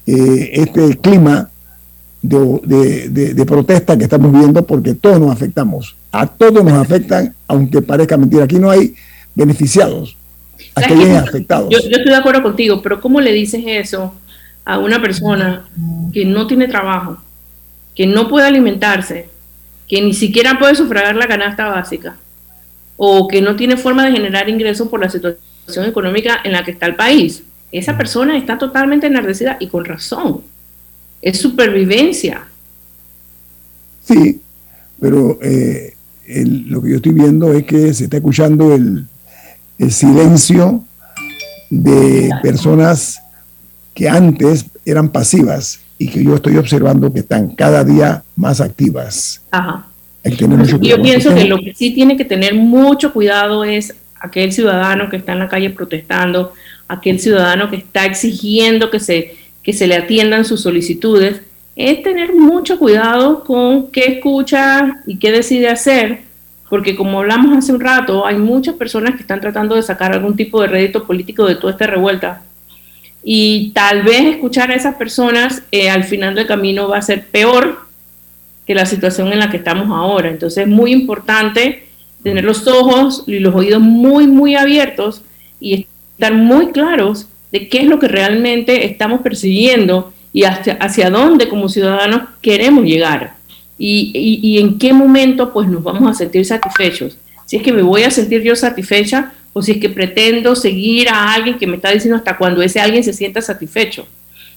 S2: este clima de, protesta que estamos viendo porque todos nos afectamos. A todos nos afectan, aunque parezca mentira. Aquí no hay beneficiados, afectados.
S9: Yo, yo estoy de acuerdo contigo, pero ¿cómo le dices eso a una persona que no tiene trabajo, que no puede alimentarse, que ni siquiera puede sufragar la canasta básica o que no tiene forma de generar ingresos por la situación económica en la que está el país? esa persona está totalmente enardecida y con razón. Es supervivencia.
S2: Sí, pero eh, lo que yo estoy viendo es que se está escuchando el, silencio de personas que antes eran pasivas y que yo estoy observando que están cada día más activas.
S9: Ajá. Yo pienso que lo que sí tiene que tener mucho cuidado es aquel ciudadano que está en la calle protestando, aquel ciudadano que está exigiendo que se, que se le atiendan sus solicitudes, es tener mucho cuidado con qué escucha y qué decide hacer, porque como hablamos hace un rato, hay muchas personas que están tratando de sacar algún tipo de rédito político de toda esta revuelta. Y tal vez escuchar a esas personas eh, al final del camino va a ser peor que la situación en la que estamos ahora. Entonces es muy importante tener los ojos y los oídos muy, muy abiertos y estar muy claros de qué es lo que realmente estamos persiguiendo y hacia, hacia dónde como ciudadanos queremos llegar. Y, y, en qué momento pues nos vamos a sentir satisfechos. Si es que me voy a sentir yo satisfecha o si es que pretendo seguir a alguien que me está diciendo hasta cuando ese alguien se sienta satisfecho.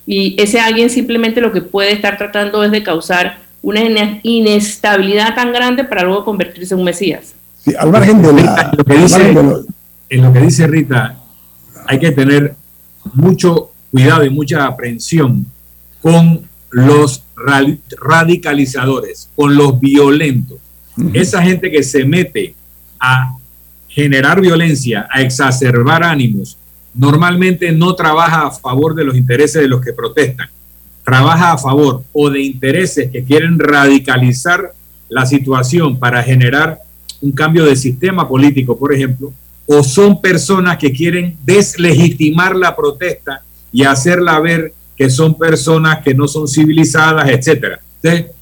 S9: Y ese alguien simplemente lo que puede estar tratando es de causar una inestabilidad tan grande para luego convertirse en un Mesías.
S2: Sí, al margen de
S3: lo que dice, En lo que dice Rita, hay que tener mucho cuidado y mucha aprensión con los radicalizadores, con los violentos. Esa gente que se mete a generar violencia, a exacerbar ánimos, normalmente no trabaja a favor de los intereses de los que protestan, trabaja a favor o de intereses que quieren radicalizar la situación para generar un cambio de sistema político, por ejemplo, o son personas que quieren deslegitimar la protesta y hacerla ver que son personas que no son civilizadas, etcétera. Entonces,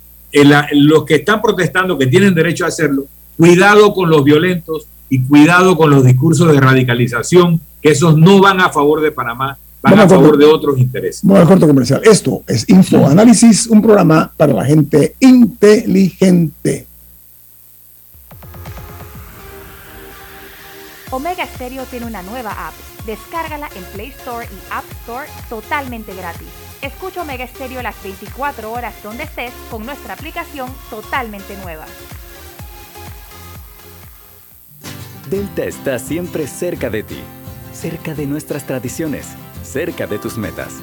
S3: los que están protestando, que tienen derecho a hacerlo, cuidado con los violentos y cuidado con los discursos de radicalización, que esos no van a favor de Panamá, van a favor de otros intereses.
S2: Vamos al corto comercial. Esto es Infoanálisis, un programa para la gente inteligente.
S5: Omega Stereo tiene una nueva app. Descárgala en Play Store y App Store totalmente gratis. Escucha Omega Stereo las 24 horas donde estés con nuestra aplicación totalmente nueva.
S6: Delta está siempre cerca de ti, cerca de nuestras tradiciones, cerca de tus metas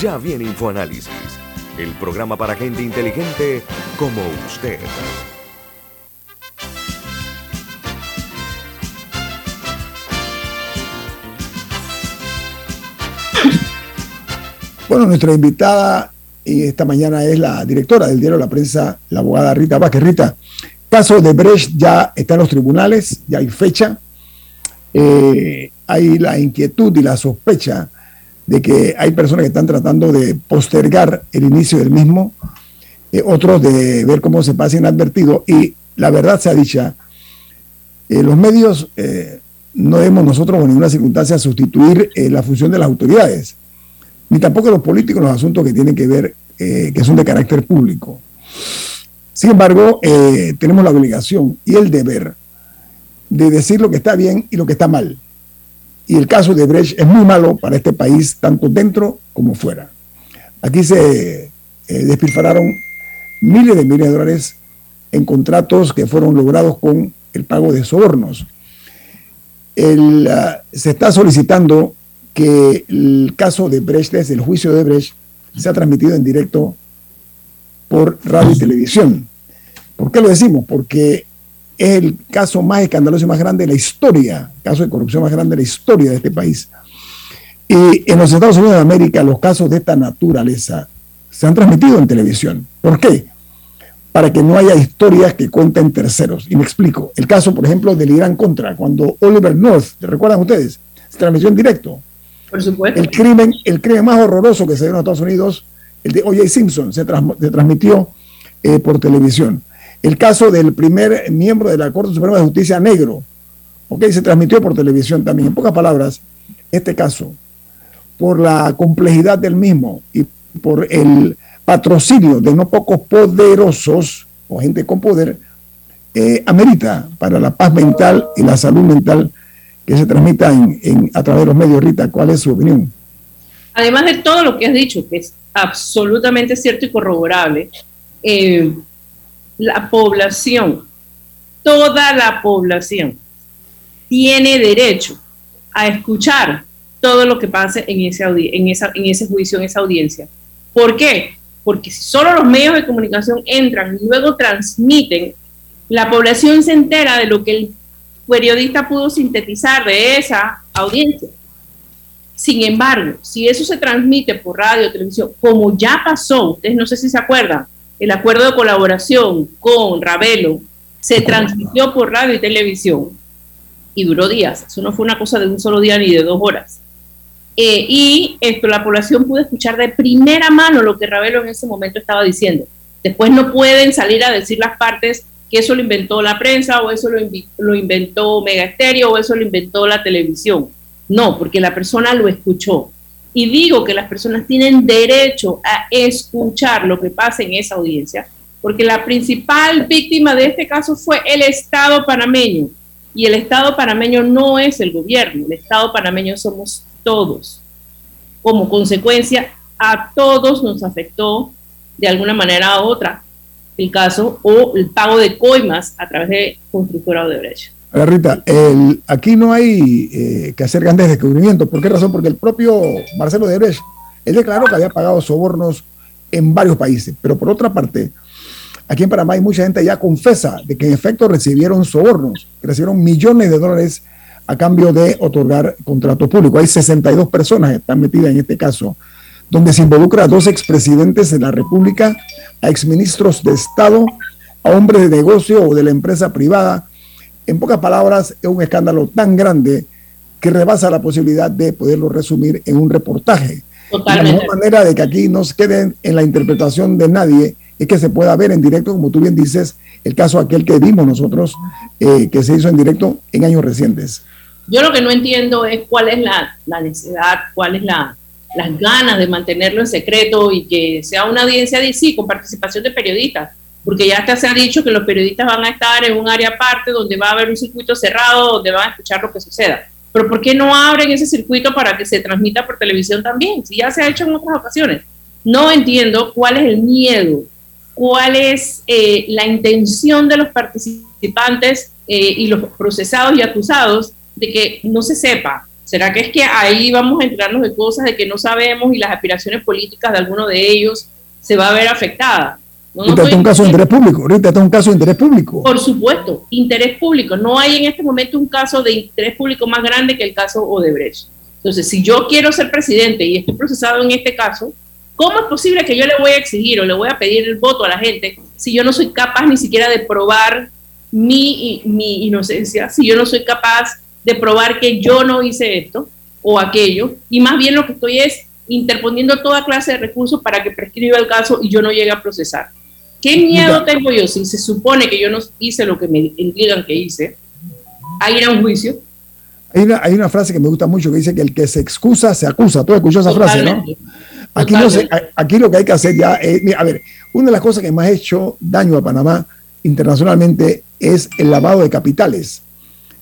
S1: Ya viene InfoAnálisis, el programa para gente inteligente como usted.
S2: Bueno, nuestra invitada esta mañana es la directora del diario La Prensa, la abogada Rita Vázquez. Rita, caso de Brecht ya está en los tribunales, ya hay fecha. Eh, hay la inquietud y la sospecha de que hay personas que están tratando de postergar el inicio del mismo, eh, otros de ver cómo se pasa inadvertido. Y la verdad se ha dicha, eh, los medios eh, no debemos nosotros en ninguna circunstancia sustituir la función de las autoridades, ni tampoco los políticos en los asuntos que tienen que ver, que son de carácter público. Sin embargo, tenemos la obligación y el deber de decir lo que está bien y lo que está mal Y el caso de Brecht es muy malo para este país, tanto dentro como fuera. Aquí se eh, despilfararon miles de miles de dólares en contratos que fueron logrados con el pago de sobornos. Ah, se está solicitando que el caso de Brecht, desde el juicio de Brecht, sea transmitido en directo por radio y televisión. ¿Por qué lo decimos? Porque es el caso más escandaloso y más grande de la historia, caso de corrupción más grande de la historia de este país. Y en los Estados Unidos de América los casos de esta naturaleza se han transmitido en televisión. ¿Por qué? Para que no haya historias que cuenten terceros. Y me explico. El caso, por ejemplo, del Irán contra, cuando Oliver North, ¿recuerdan ustedes? Se transmitió en directo.
S9: Por supuesto.
S2: El crimen, el crimen más horroroso que se dio en Estados Unidos, el de O.J. Simpson, se, transmitió eh, por televisión. El caso del primer miembro de la Corte Suprema de Justicia negro, ok, se transmitió por televisión también. En pocas palabras, este caso, por la complejidad del mismo y por el patrocinio de no pocos poderosos o gente con poder, eh, amerita para la paz mental y la salud mental que se transmita a través de los medios. Rita, ¿cuál es su opinión?
S9: Además de todo lo que has dicho, que es absolutamente cierto y corroborable, eh, la población, toda la población, tiene derecho a escuchar todo lo que pase en ese, en esa, en ese juicio, en esa audiencia. ¿Por qué? Porque si solo los medios de comunicación entran y luego transmiten, la población se entera de lo que el periodista pudo sintetizar de esa audiencia. Sin embargo, si eso se transmite por radio televisión, como ya pasó, ustedes no sé si se acuerdan, el acuerdo de colaboración con Ravelo se transmitió por radio y televisión y duró días. Eso no fue una cosa de un solo día ni de dos horas. Eh, y esto, la población pudo escuchar de primera mano lo que Ravelo en ese momento estaba diciendo. Después no pueden salir a decir las partes que eso lo inventó la prensa o eso lo, lo inventó Mega Estéreo o eso lo inventó la televisión. No, porque la persona lo escuchó. Y digo que las personas tienen derecho a escuchar lo que pasa en esa audiencia, porque la principal víctima de este caso fue el Estado panameño. Y el Estado panameño no es el gobierno, el Estado panameño somos todos. Como consecuencia, a todos nos afectó de alguna manera u otra el caso o el pago de coimas a través de constructora Odebrecht.
S2: Rita, el, aquí no hay eh, que hacer grandes descubrimientos. ¿Por qué razón? Porque el propio Marcelo de Brecht, él declaró que había pagado sobornos en varios países. Pero por otra parte, aquí en Panamá hay mucha gente ya confesa de que en efecto recibieron sobornos, recibieron millones de dólares a cambio de otorgar contratos públicos. Hay 62 personas que están metidas en este caso, donde se involucra a dos expresidentes de la República, a exministros de Estado, a hombres de negocio o de la empresa privada en pocas palabras, es un escándalo tan grande que rebasa la posibilidad de poderlo resumir en un reportaje. Totalmente. La mejor manera de que aquí no se queden en la interpretación de nadie es que se pueda ver en directo, como tú bien dices, el caso aquel que vimos nosotros, eh, que se hizo en directo en años recientes.
S9: Yo lo que no entiendo es cuál es la, necesidad, cuál es la, las ganas de mantenerlo en secreto y que sea una audiencia de sí, con participación de periodistas porque ya hasta se ha dicho que los periodistas van a estar en un área aparte donde va a haber un circuito cerrado, donde van a escuchar lo que suceda. Pero ¿por qué no abren ese circuito para que se transmita por televisión también? Si ya se ha hecho en otras ocasiones. No entiendo cuál es el miedo, cuál es eh, la intención de los participantes eh, y los procesados y acusados de que no se sepa. ¿Será que es que ahí vamos a entrarnos de cosas de que no sabemos y las aspiraciones políticas de alguno de ellos se va a ver afectada?
S2: Ahorita está un caso de interés público. Ahorita está un caso de interés público.
S9: Por supuesto, interés público. No hay en este momento un caso de interés público más grande que el caso Odebrecht. Entonces, si yo quiero ser presidente y estoy procesado en este caso, ¿cómo es posible que yo le voy a exigir o le voy a pedir el voto a la gente si yo no soy capaz ni siquiera de probar mi, mi inocencia, si yo no soy capaz de probar que yo no hice esto o aquello? Y más bien lo que estoy es interponiendo toda clase de recursos para que prescriba el caso y yo no llegue a procesar. ¿Qué miedo tengo yo si se supone que yo no hice lo que me digan que hice a ir a un juicio?
S2: Hay una, hay una frase que me gusta mucho que dice que el que se excusa se acusa. Tú escuchó esa frase, ¿no? Aquí, no aquí lo que hay que hacer ya es, a ver, una de las cosas que más ha hecho daño a Panamá internacionalmente es el lavado de capitales.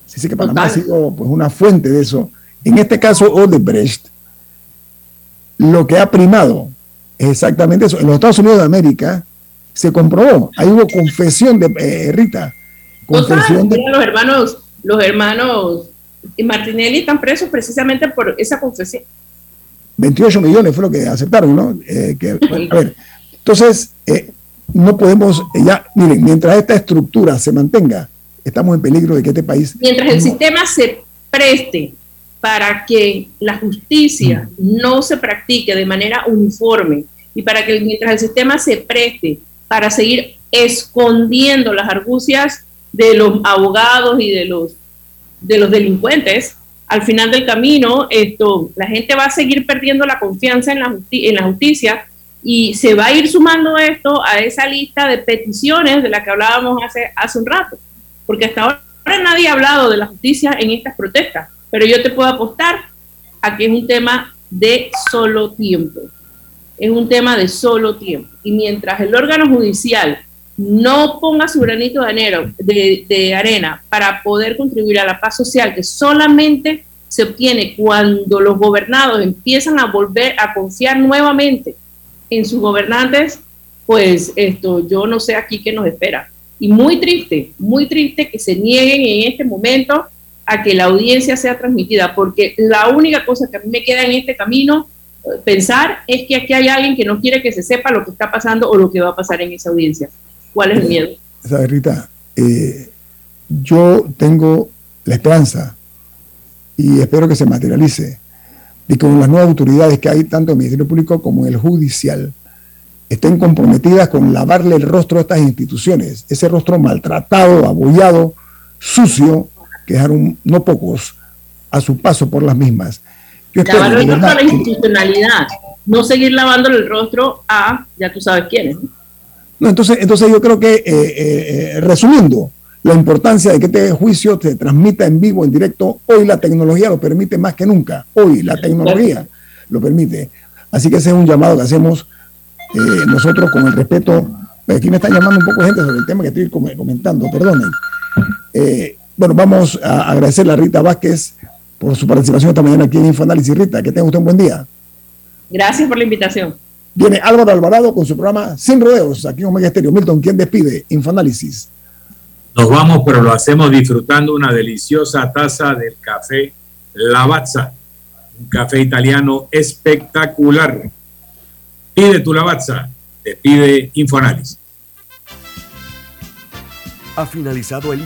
S2: Se dice que Panamá ha sido pues, una fuente de eso En este caso, Odebrecht, lo que ha primado es exactamente eso. En los Estados Unidos de América se comprobó, ahí hubo confesión de eh, Rita.
S9: Confesión de... Los hermanos, los hermanos Martinelli están presos precisamente por esa confesión.
S2: 28 millones fue lo que aceptaron, ¿no? Eh, a ver, entonces, eh, no podemos, ya, miren, mientras esta estructura se mantenga, estamos en peligro de que este país...
S9: Mientras el sistema se preste para que la justicia mm. no se practique de manera uniforme y para que mientras el sistema se preste para seguir escondiendo las argucias de los abogados y de los, de los delincuentes, al final del camino, esto, la gente va a seguir perdiendo la confianza en la, justicia y se va a ir sumando esto a esa lista de peticiones de la que hablábamos hace, hace un rato, porque hasta ahora nadie ha hablado de la justicia en estas protestas, pero yo te puedo apostar a que es un tema de solo tiempo, es un tema de solo tiempo. Y mientras el órgano judicial no ponga su granito de, arena para poder contribuir a la paz social, que solamente se obtiene cuando los gobernados empiezan a volver a confiar nuevamente en sus gobernantes, pues esto yo no sé aquí qué nos espera. Y muy triste, muy triste que se nieguen en este momento a que la audiencia sea transmitida, porque la única cosa que a mí me queda en este camino pensar es que aquí hay alguien que no quiere que se sepa lo que está pasando o lo que va a pasar en esa audiencia. ¿Cuál es el miedo?
S2: Sabes, Rita, eh, yo tengo la esperanza y espero que se materialice y con las nuevas autoridades que hay, tanto el Ministerio Público como el Judicial, estén comprometidas con lavarle el rostro a estas instituciones, ese rostro maltratado, abollado, sucio, que dejaron no pocos a su paso por las mismas.
S9: Yo Lavarle el rostro a la institucionalidad, no seguir lavándole el rostro a, ya tú sabes quiénes.
S2: No, entonces, entonces yo creo que, eh, eh, eh, resumiendo, la importancia de que este juicio se transmita en vivo, en directo. Hoy la tecnología lo permite más que nunca. Hoy la tecnología lo permite. Así que ese es un llamado que hacemos eh, nosotros con el respeto. Pues aquí me está llamando un poco gente sobre el tema que estoy comentando, perdonen. Bueno, vamos a agradecerle a Rita Vázquez por su participación esta mañana aquí en Infoanálisis. Rita, que tenga usted un buen día.
S9: Gracias por la invitación.
S2: Viene Álvaro Alvarado con su programa Sin Rodeos, aquí en Omega Estéreo. Milton, ¿quién despide? Infoanálisis.
S3: Nos vamos, pero lo hacemos disfrutando una deliciosa taza del café Lavazza, un café italiano espectacular. Pide tu Lavazza, te pide Infoanálisis.
S1: Ha finalizado el